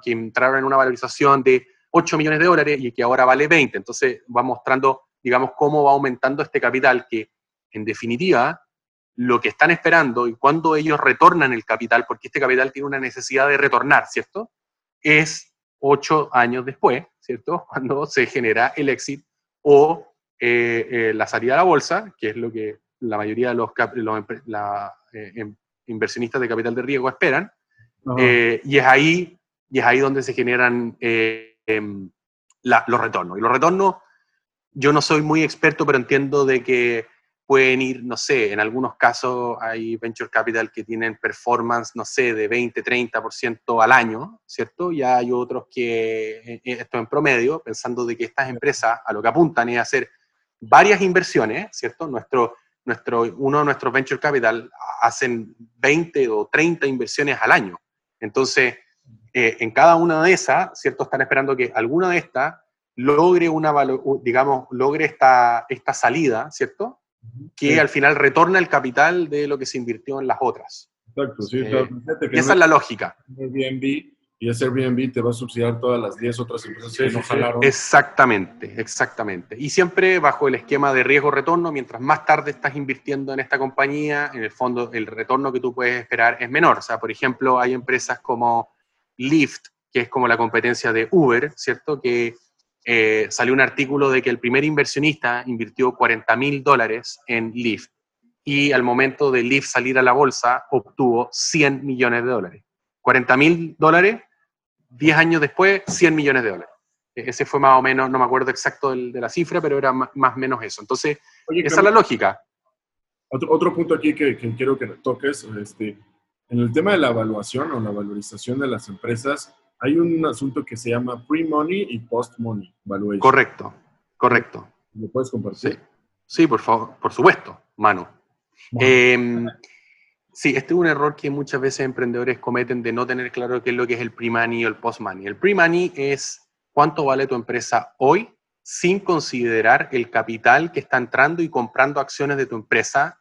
que entraron en una valorización de 8 millones de dólares y que ahora vale 20. Entonces va mostrando, digamos, cómo va aumentando este capital que, en definitiva, lo que están esperando y cuando ellos retornan el capital, porque este capital tiene una necesidad de retornar, ¿cierto? Es 8 años después, ¿cierto? [LAUGHS] Cuando se genera el exit o eh, eh, la salida a la bolsa, que es lo que la mayoría de los, eh, em, inversionistas de capital de riesgo esperan, eh, y, es ahí, y es ahí donde se generan eh, em, los retornos. Y los retornos, yo no soy muy experto, pero entiendo de que pueden ir, no sé, en algunos casos hay venture capital que tienen performance, no sé, de 20, 30% al año, ¿cierto? Y hay otros que, esto en promedio, pensando de que estas empresas a lo que apuntan es hacer varias inversiones, ¿cierto? Nuestro, nuestro, uno de nuestros venture capital hacen 20 o 30 inversiones al año. Entonces, eh, en cada una de esas, ¿cierto? Están esperando que alguna de estas logre una, digamos, logre esta, esta salida, ¿cierto? Que al final retorna el capital de lo que se invirtió en las otras. Exacto, sí. Eh, esa es la lógica. Airbnb y ese Airbnb te va a subsidiar todas las 10 otras empresas que no jalaron. Exactamente, exactamente. Y siempre bajo el esquema de riesgo-retorno, mientras más tarde estás invirtiendo en esta compañía, en el fondo el retorno que tú puedes esperar es menor. O sea, por ejemplo, hay empresas como Lyft, que es como la competencia de Uber, ¿cierto? Que eh, salió un artículo de que el primer inversionista invirtió 40 mil dólares en Lyft y al momento de Lyft salir a la bolsa obtuvo 100 millones de dólares. 40 mil dólares 10 años después, 100 millones de dólares. E-, ese fue más o menos, no me acuerdo exacto de la cifra, pero era más o menos eso. Entonces, esa es la lógica. Otro, otro punto aquí que, quiero que toques, este, en el tema de la evaluación o la valorización de las empresas, hay un asunto que se llama pre-money y post-money valuation. Correcto, correcto. ¿Lo puedes compartir? Sí, por favor, por supuesto, mano. Em, Sí, este es un error que muchas veces emprendedores cometen de no tener claro qué es lo que es el pre-money o el post-money. El pre-money es cuánto vale tu empresa hoy sin considerar el capital que está entrando y comprando acciones de tu empresa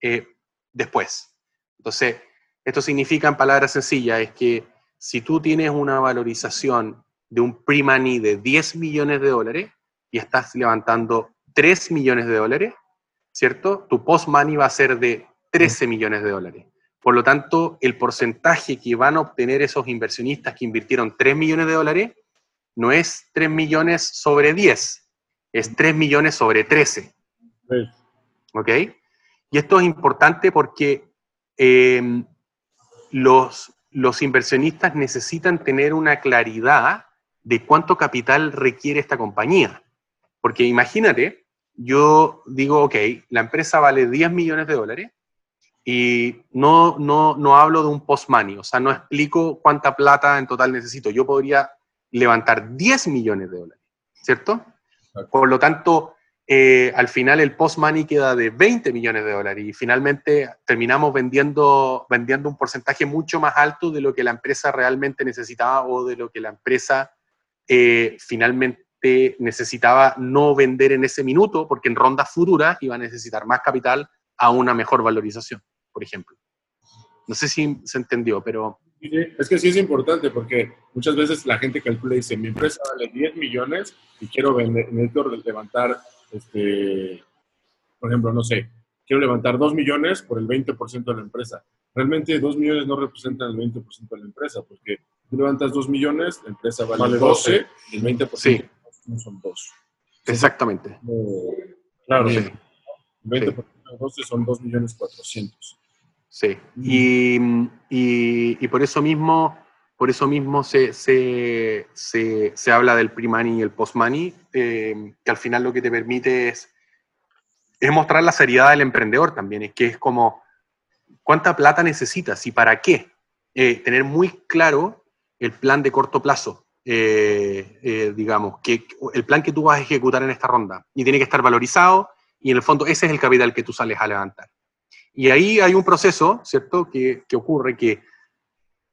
eh, después. Entonces, esto significa en palabras sencillas, es que si tú tienes una valorización de un pre-money de 10 millones de dólares y estás levantando 3 millones de dólares, ¿cierto? Tu post-money va a ser de 13 millones de dólares. Por lo tanto, el porcentaje que van a obtener esos inversionistas que invirtieron 3 millones de dólares no es 3 millones sobre 10, es 3 millones sobre 13. ¿Ok? Y esto es importante porque em, los, los inversionistas necesitan tener una claridad de cuánto capital requiere esta compañía. Porque imagínate yo digo, ok, la empresa vale 10 millones de dólares y no, no, no hablo de un post-money, o sea, no explico cuánta plata en total necesito. Yo podría levantar 10 millones de dólares, ¿cierto? Por lo tanto, eh, al final el post-money queda de 20 millones de dólares y finalmente terminamos vendiendo, vendiendo un porcentaje mucho más alto de lo que la empresa realmente necesitaba o de lo que la empresa eh, finalmente necesitaba no vender en ese minuto, porque en rondas futuras iba a necesitar más capital a una mejor valorización por ejemplo. No sé si se entendió, pero... es que sí es importante porque muchas veces la gente calcula y dice, mi empresa vale 10 millones y quiero vender, necesito levantar, este, por ejemplo, no sé, quiero levantar 2 millones por el 20% de la empresa. Realmente 2 millones no representan el 20% de la empresa porque tú levantas 2 millones, la empresa vale, 12, y el 20% no son 2. Exactamente. claro, sí. el 20% de 12 son 2 millones 400. Sí, y, y, por eso mismo, por eso mismo se, se, se, habla del pre-money y el post-money, eh, que al final lo que te permite es, es mostrar la seriedad del emprendedor también, es que es como, ¿cuánta plata necesitas y para qué? Eh, tener muy claro el plan de corto plazo, eh, digamos, que el plan que tú vas a ejecutar en esta ronda, y tiene que estar valorizado, y en el fondo ese es el capital que tú sales a levantar. Y ahí hay un proceso, ¿cierto?, que, que ocurre que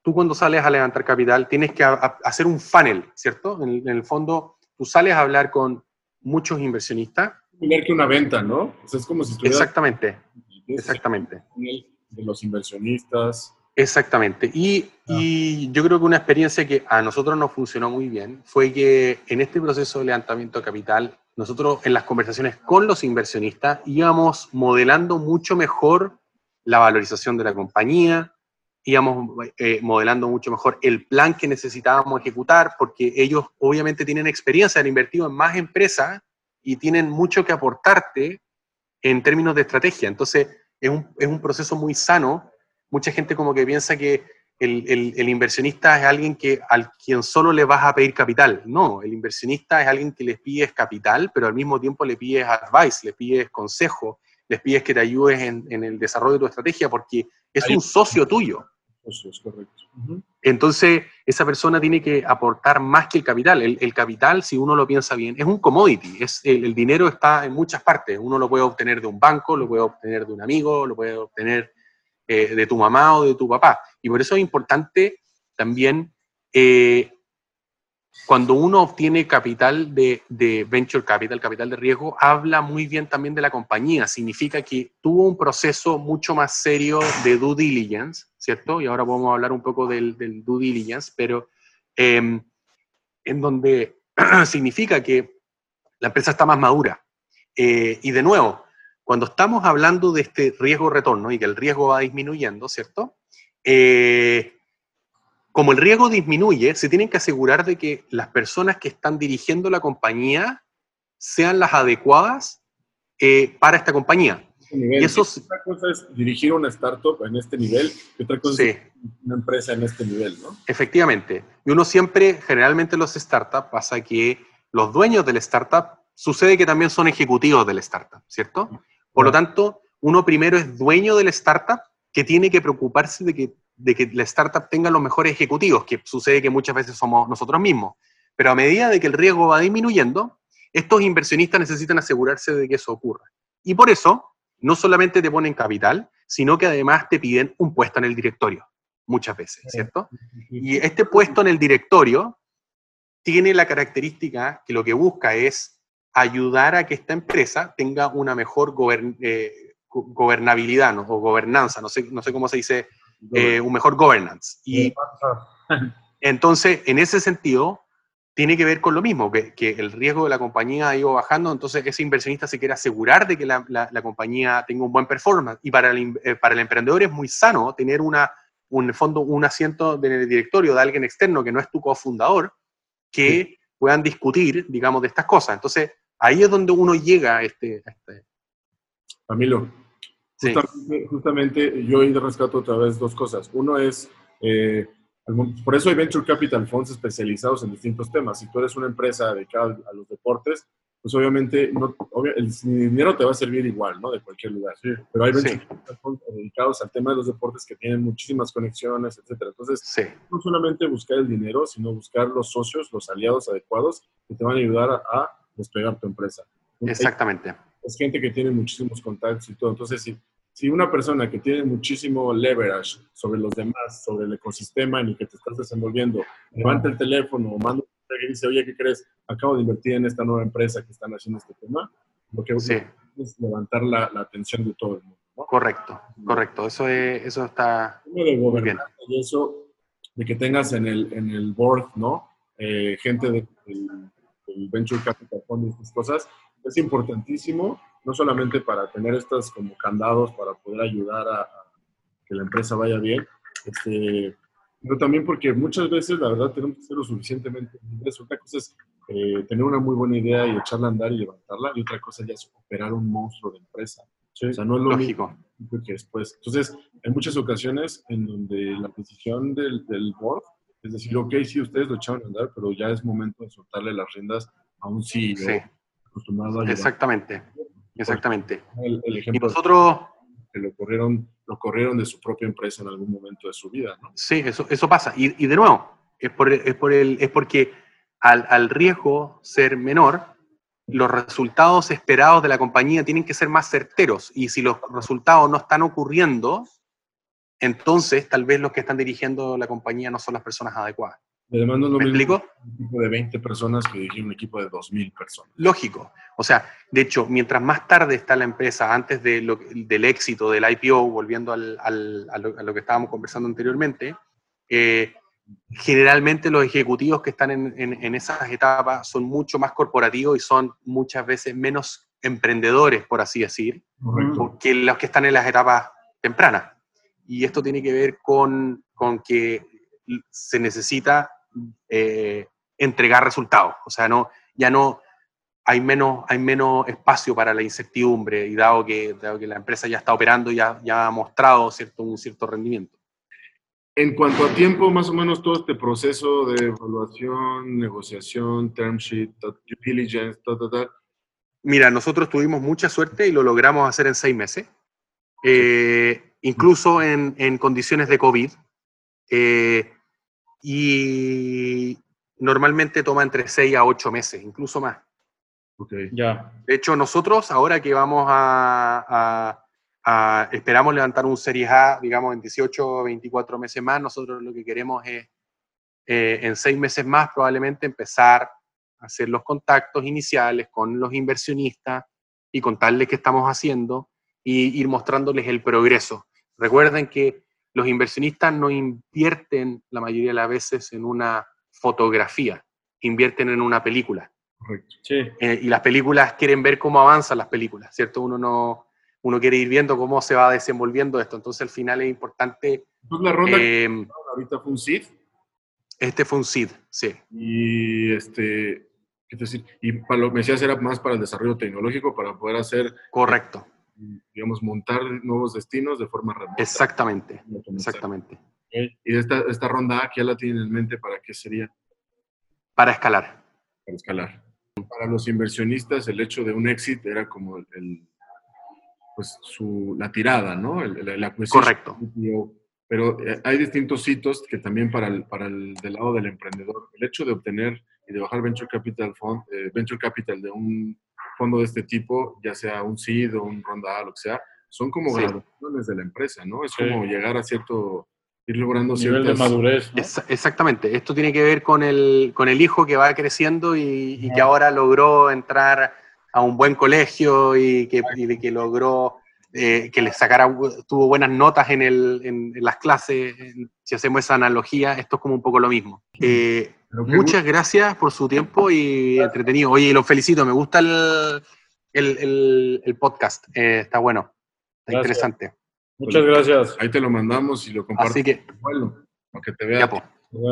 tú cuando sales a levantar capital tienes que hacer un funnel, ¿cierto? En, el fondo, tú sales a hablar con muchos inversionistas. Tener que una venta, ¿no? O sea, es como si Exactamente, exactamente. De los inversionistas. Exactamente. Y, ah. y, yo creo que una experiencia que a nosotros nos funcionó muy bien fue que en este proceso de levantamiento de capital nosotros en las conversaciones con los inversionistas íbamos modelando mucho mejor la valorización de la compañía, íbamos eh, modelando mucho mejor el plan que necesitábamos ejecutar, porque ellos obviamente tienen experiencia, han invertido en más empresas y tienen mucho que aportarte en términos de estrategia. Entonces, es un, es un proceso muy sano. Mucha gente como que piensa que el, inversionista es alguien que, al quien solo le vas a pedir capital. No, el inversionista es alguien que les pides capital, pero al mismo tiempo le pides advice, le pides consejo, les pides que te ayudes en, el desarrollo de tu estrategia, porque es un socio tuyo. Eso es correcto. Entonces, esa persona tiene que aportar más que el capital. El, capital, si uno lo piensa bien, es un commodity. Es, el, dinero está en muchas partes. Uno lo puede obtener de un banco, lo puede obtener de un amigo, lo puede obtener eh, de tu mamá o de tu papá. Y por eso es importante también eh, cuando uno obtiene capital de, venture capital, capital de riesgo, habla muy bien también de la compañía. Significa que tuvo un proceso mucho más serio de due diligence, ¿cierto? Y ahora podemos hablar un poco del, due diligence, pero em, en donde [CLEARS THROAT] significa que la empresa está más madura. Eh, y de nuevo, cuando estamos hablando de este riesgo-retorno y que el riesgo va disminuyendo, ¿cierto? Eh, como el riesgo disminuye, se tienen que asegurar de que las personas que están dirigiendo la compañía sean las adecuadas eh, para esta compañía. Y eso otra cosa es dirigir una startup en este nivel y otra cosa es una empresa en este nivel, ¿no? Efectivamente. Y uno siempre, generalmente los startups, pasa que los dueños del startup sucede que también son ejecutivos del startup, ¿cierto? Por lo tanto, uno primero es dueño de la startup que tiene que preocuparse de que, de que la startup tenga los mejores ejecutivos, que sucede que muchas veces somos nosotros mismos. Pero a medida de que el riesgo va disminuyendo, estos inversionistas necesitan asegurarse de que eso ocurra. Y por eso, no solamente te ponen capital, sino que además te piden un puesto en el directorio, muchas veces, ¿cierto? Y este puesto en el directorio tiene la característica que lo que busca es ayudar a que esta empresa tenga una mejor eh, gobernabilidad o gobernanza, no sé, no sé cómo se dice, eh, un mejor governance. Y [LAUGHS] entonces, en ese sentido, tiene que ver con lo mismo, que, que, el riesgo de la compañía ha ido bajando, entonces ese inversionista se quiere asegurar de que la, la, compañía tenga un buen performance. Y para el, eh, para el emprendedor es muy sano tener una, un fondo, un asiento en el directorio de alguien externo que no es tu cofundador, que puedan discutir, digamos, de estas cosas. Entonces, ahí es donde uno llega a este... este. Camilo, justamente, yo hoy rescato otra vez dos cosas. Uno es, eh, por eso hay Venture Capital Funds especializados en distintos temas. Si tú eres una empresa dedicada a los deportes, pues obviamente no, el dinero te va a servir igual, ¿no? De cualquier lugar. Pero hay venture dedicados al tema de los deportes que tienen muchísimas conexiones, etcétera. Entonces, no solamente buscar el dinero, sino buscar los socios, los aliados adecuados que te van a ayudar a, despegar tu empresa. Exactamente. Es gente que tiene muchísimos contactos y todo. Entonces, si, si una persona que tiene muchísimo leverage sobre los demás, sobre el ecosistema en el que te estás desenvolviendo, levanta el teléfono o manda que dice, oye, ¿qué crees? Acabo de invertir en esta nueva empresa que están haciendo este tema. Lo que es levantar la, atención de todo el mundo. Correcto, correcto. Eso, es, eso está de muy bien. Y eso de que tengas en el, en el board, ¿no? Eh, gente del, Venture Capital Fund y estas cosas, es importantísimo, no solamente para tener estas como candados para poder ayudar a, a que la empresa vaya bien, este, pero también porque muchas veces, la verdad, tenemos que ser lo suficientemente libres. Una cosa es eh, tener una muy buena idea y echarla a andar y levantarla, y otra cosa ya es operar un monstruo de empresa. O sea, no es lo Lógico. mismo que después. Entonces, hay muchas ocasiones en donde la decisión del, del board es decir, ok, sí, ustedes lo echaron a andar, pero ya es momento de soltarle las riendas a un CEO sí. acostumbrado a Exactamente, exactamente. El, ejemplo y nosotros... Que lo corrieron lo corrieron de su propia empresa en algún momento de su vida. ¿no? Sí, eso, eso pasa. Y, y de nuevo, es, por, es, por el, es porque al, al, riesgo ser menor, los resultados esperados de la compañía tienen que ser más certeros. Y si los resultados no están ocurriendo, entonces tal vez los que están dirigiendo la compañía no son las personas adecuadas. No es lo ¿Me mismo explico? un equipo de 20 personas que dirigir un equipo de 2.000 personas. Lógico. O sea, de hecho, mientras más tarde está la empresa, antes de lo, del éxito del IPO, volviendo al, al, a, lo, a, lo, que estábamos conversando anteriormente, eh, generalmente los ejecutivos que están en, en, en, esas etapas son mucho más corporativos y son muchas veces menos emprendedores, por así decir, Correcto. que los que están en las etapas tempranas. Y esto tiene que ver con, con que se necesita eh, entregar resultados. O sea, no, ya no hay menos, hay menos espacio para la incertidumbre y dado que, dado que la empresa ya está operando, ya, ya ha mostrado cierto, un cierto rendimiento. En cuanto a tiempo, más o menos todo este proceso de evaluación, negociación, term sheet, due diligence, ta, ta, ta. Mira, nosotros tuvimos mucha suerte y lo logramos hacer en seis meses, eh, incluso en, en, condiciones de COVID. Eh, y normalmente toma entre 6 a 8 meses, incluso más. Okay. Ya. De hecho, nosotros ahora que vamos a, a, a, esperamos levantar un Series A, digamos, en 18 o 24 meses más, nosotros lo que queremos es eh, en 6 meses más probablemente empezar a hacer los contactos iniciales con los inversionistas y contarles qué estamos haciendo y ir mostrándoles el progreso. Recuerden que los inversionistas no invierten la mayoría de las veces en una fotografía, invierten en una película. Correcto. Sí. Eh, y las películas quieren ver cómo avanzan las películas, ¿cierto? Uno no uno quiere ir viendo cómo se va desenvolviendo esto. Entonces, al final es importante. La ronda eh, ahorita fue un seed. Este fue un seed, sí. Y este, es decir, y para lo que me decías era más para el desarrollo tecnológico, para poder hacer. Correcto. Digamos, montar nuevos destinos de forma remota. Exactamente, exactamente. Okay. Y esta, esta ronda A, ¿qué ya la tienen en mente para qué sería? Para escalar. Para escalar. Para los inversionistas, el hecho de un exit era como el, el pues su, la tirada, ¿no? El, el, la Correcto. Pero eh, hay distintos hitos que también para el, para el del lado del emprendedor, el hecho de obtener y de bajar venture capital fund, eh, venture capital de un fondo de este tipo, ya sea un seed o un ronda A, lo que sea, son como Sí. graduaciones de la empresa, ¿no? Es Sí. como llegar a cierto, ir logrando Nivel de ciertas... madurez. ¿no? Es- exactamente. Esto tiene que ver con el, con el hijo que va creciendo y, y que Ah. ahora logró entrar a un buen colegio y que, y que logró eh, que le sacara, tuvo buenas notas en, el, en, en las clases. En- si hacemos esa analogía, esto es como un poco lo mismo. Eh, Pero qué muchas gracias por su tiempo y entretenido. Oye, los felicito, me gusta el, el, el- el podcast. Eh, está bueno, está Gracias. interesante. Muchas gracias. Ahí te lo mandamos y lo compartes Así que, vuelo, para que te vea. ya, pues.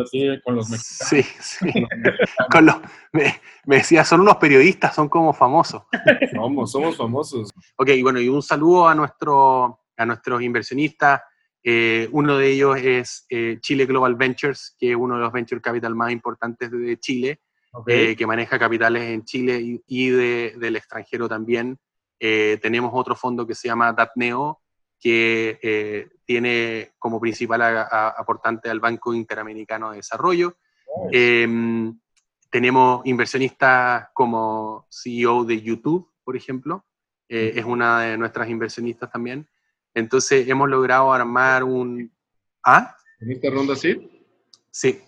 Así con los mexicanos. Sí, sí. [LAUGHS] Con los- me, me decía, son unos periodistas, son como famosos. Somos, somos famosos. Ok, y bueno, y un saludo a, nuestro, a nuestros inversionistas. Eh, uno de ellos es eh, Chile Global Ventures, que es uno de los venture capital más importantes de Chile. eh, que maneja capitales en Chile y, y de- del extranjero también. Eh, tenemos otro fondo que se llama DATNEO, que eh, tiene como principal a- a- aportante al Banco Interamericano de Desarrollo. Eh, tenemos inversionistas como CEO de YouTube, por ejemplo, eh, es una de nuestras inversionistas también. Entonces hemos logrado armar un... ¿Ah? En esta ronda sí. Sí.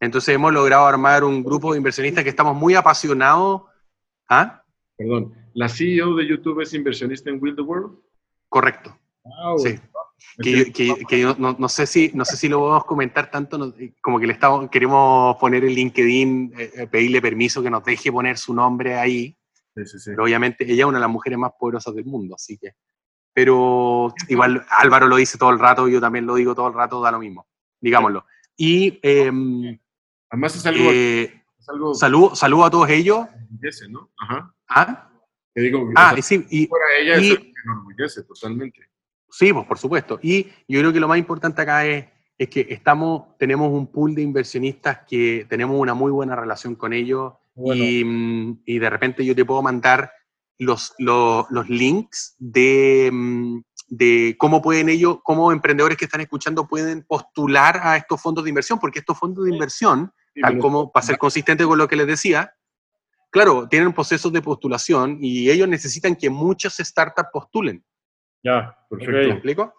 Entonces hemos logrado armar un grupo de inversionistas que estamos muy apasionados. ¿Ah? Perdón. La CEO de YouTube es inversionista en Will the World. Correcto. Wow. Sí. Que, yo- que- que yo no, no sé si, no sé si lo podemos comentar tanto, no- como que le estamos, queremos poner en LinkedIn, eh, eh, pedirle permiso que nos deje poner su nombre ahí, Sí, sí, sí. pero obviamente ella es una de las mujeres más poderosas del mundo, así que... Pero igual Álvaro lo dice todo el rato, yo también lo digo todo el rato, da lo mismo, digámoslo. Y em, Además es algo, eh, es algo saludo, saludo a todos ellos. ¿Ah? Que digo, o Ah, sea, y sí, y, fuera ella y- es algo que enorgullece totalmente. Sí, pues por supuesto. Y yo creo que lo más importante acá es, es que estamos, tenemos un pool de inversionistas que tenemos una muy buena relación con ellos Bueno. y, mm, y de repente yo te puedo mandar los, los, los links de, mm, de cómo pueden ellos, cómo emprendedores que están escuchando pueden postular a estos fondos de inversión, porque estos fondos de inversión, Sí, tal como para ser consistente con lo que les decía, claro, tienen procesos de postulación y ellos necesitan que muchas startups postulen. Ya, Perfecto. ¿Me explico?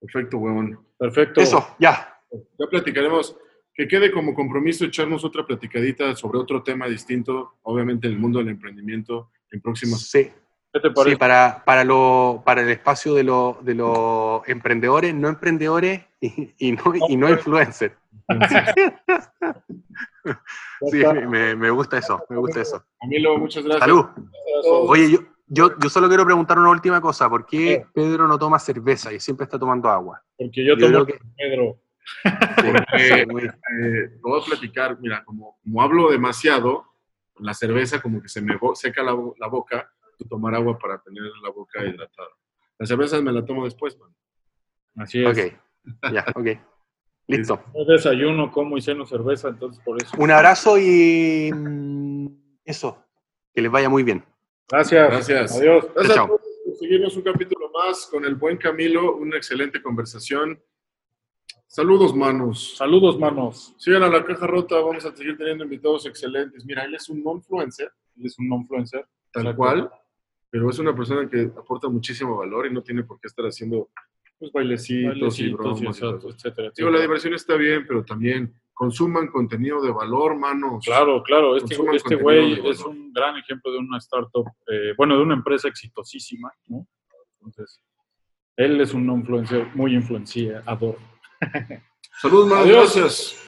Perfecto, huevón. perfecto. Eso, ya. Ya platicaremos. Que quede como compromiso echarnos otra platicadita sobre otro tema distinto, obviamente en el mundo del emprendimiento, en próximas. Sí. ¿Qué te Sí, para, para, lo, para el espacio de, lo- de los emprendedores, no emprendedores y, y no, y no influencers. Sí, me, me gusta eso, me gusta eso. Camilo, muchas gracias. Salud. Oye, yo, yo, yo solo quiero preguntar una última cosa. ¿Por qué. Pedro no toma cerveza y siempre está tomando agua? Porque yo Yo tomo que- Pedro. Sí, Eh, Eh, a platicar, mira, como, como hablo demasiado, la cerveza como que se me seca la, bo- la boca, tomar agua para tener la boca hidratada. La cerveza me la tomo después, man. Así es. ok, ya, ok. [LAUGHS] Listo. Yo desayuno, como y ceno cerveza, entonces por eso. Un abrazo y mm, eso, que les vaya muy bien. Gracias. Gracias. Adiós. Gracias Chao. a todos por seguirnos un capítulo más con el buen Camilo, una excelente conversación. Saludos, manos. Saludos, manos. Sigan a la caja rota, vamos a seguir teniendo invitados excelentes. Mira, él es un non-fluencer, Él es un influencer. tal Exacto. cual, pero es una persona que aporta muchísimo valor y no tiene por qué estar haciendo pues, bailecitos, y Bailecitos, bromas. y todo. etcétera, Digo, etcétera. la diversión está bien, pero también consuman contenido de valor, manos. Claro, claro. Este, este güey es un gran ejemplo de una startup, eh, bueno, de una empresa exitosísima, ¿no? Entonces, él es un influencer muy influenciador. Saludos, manos. Gracias.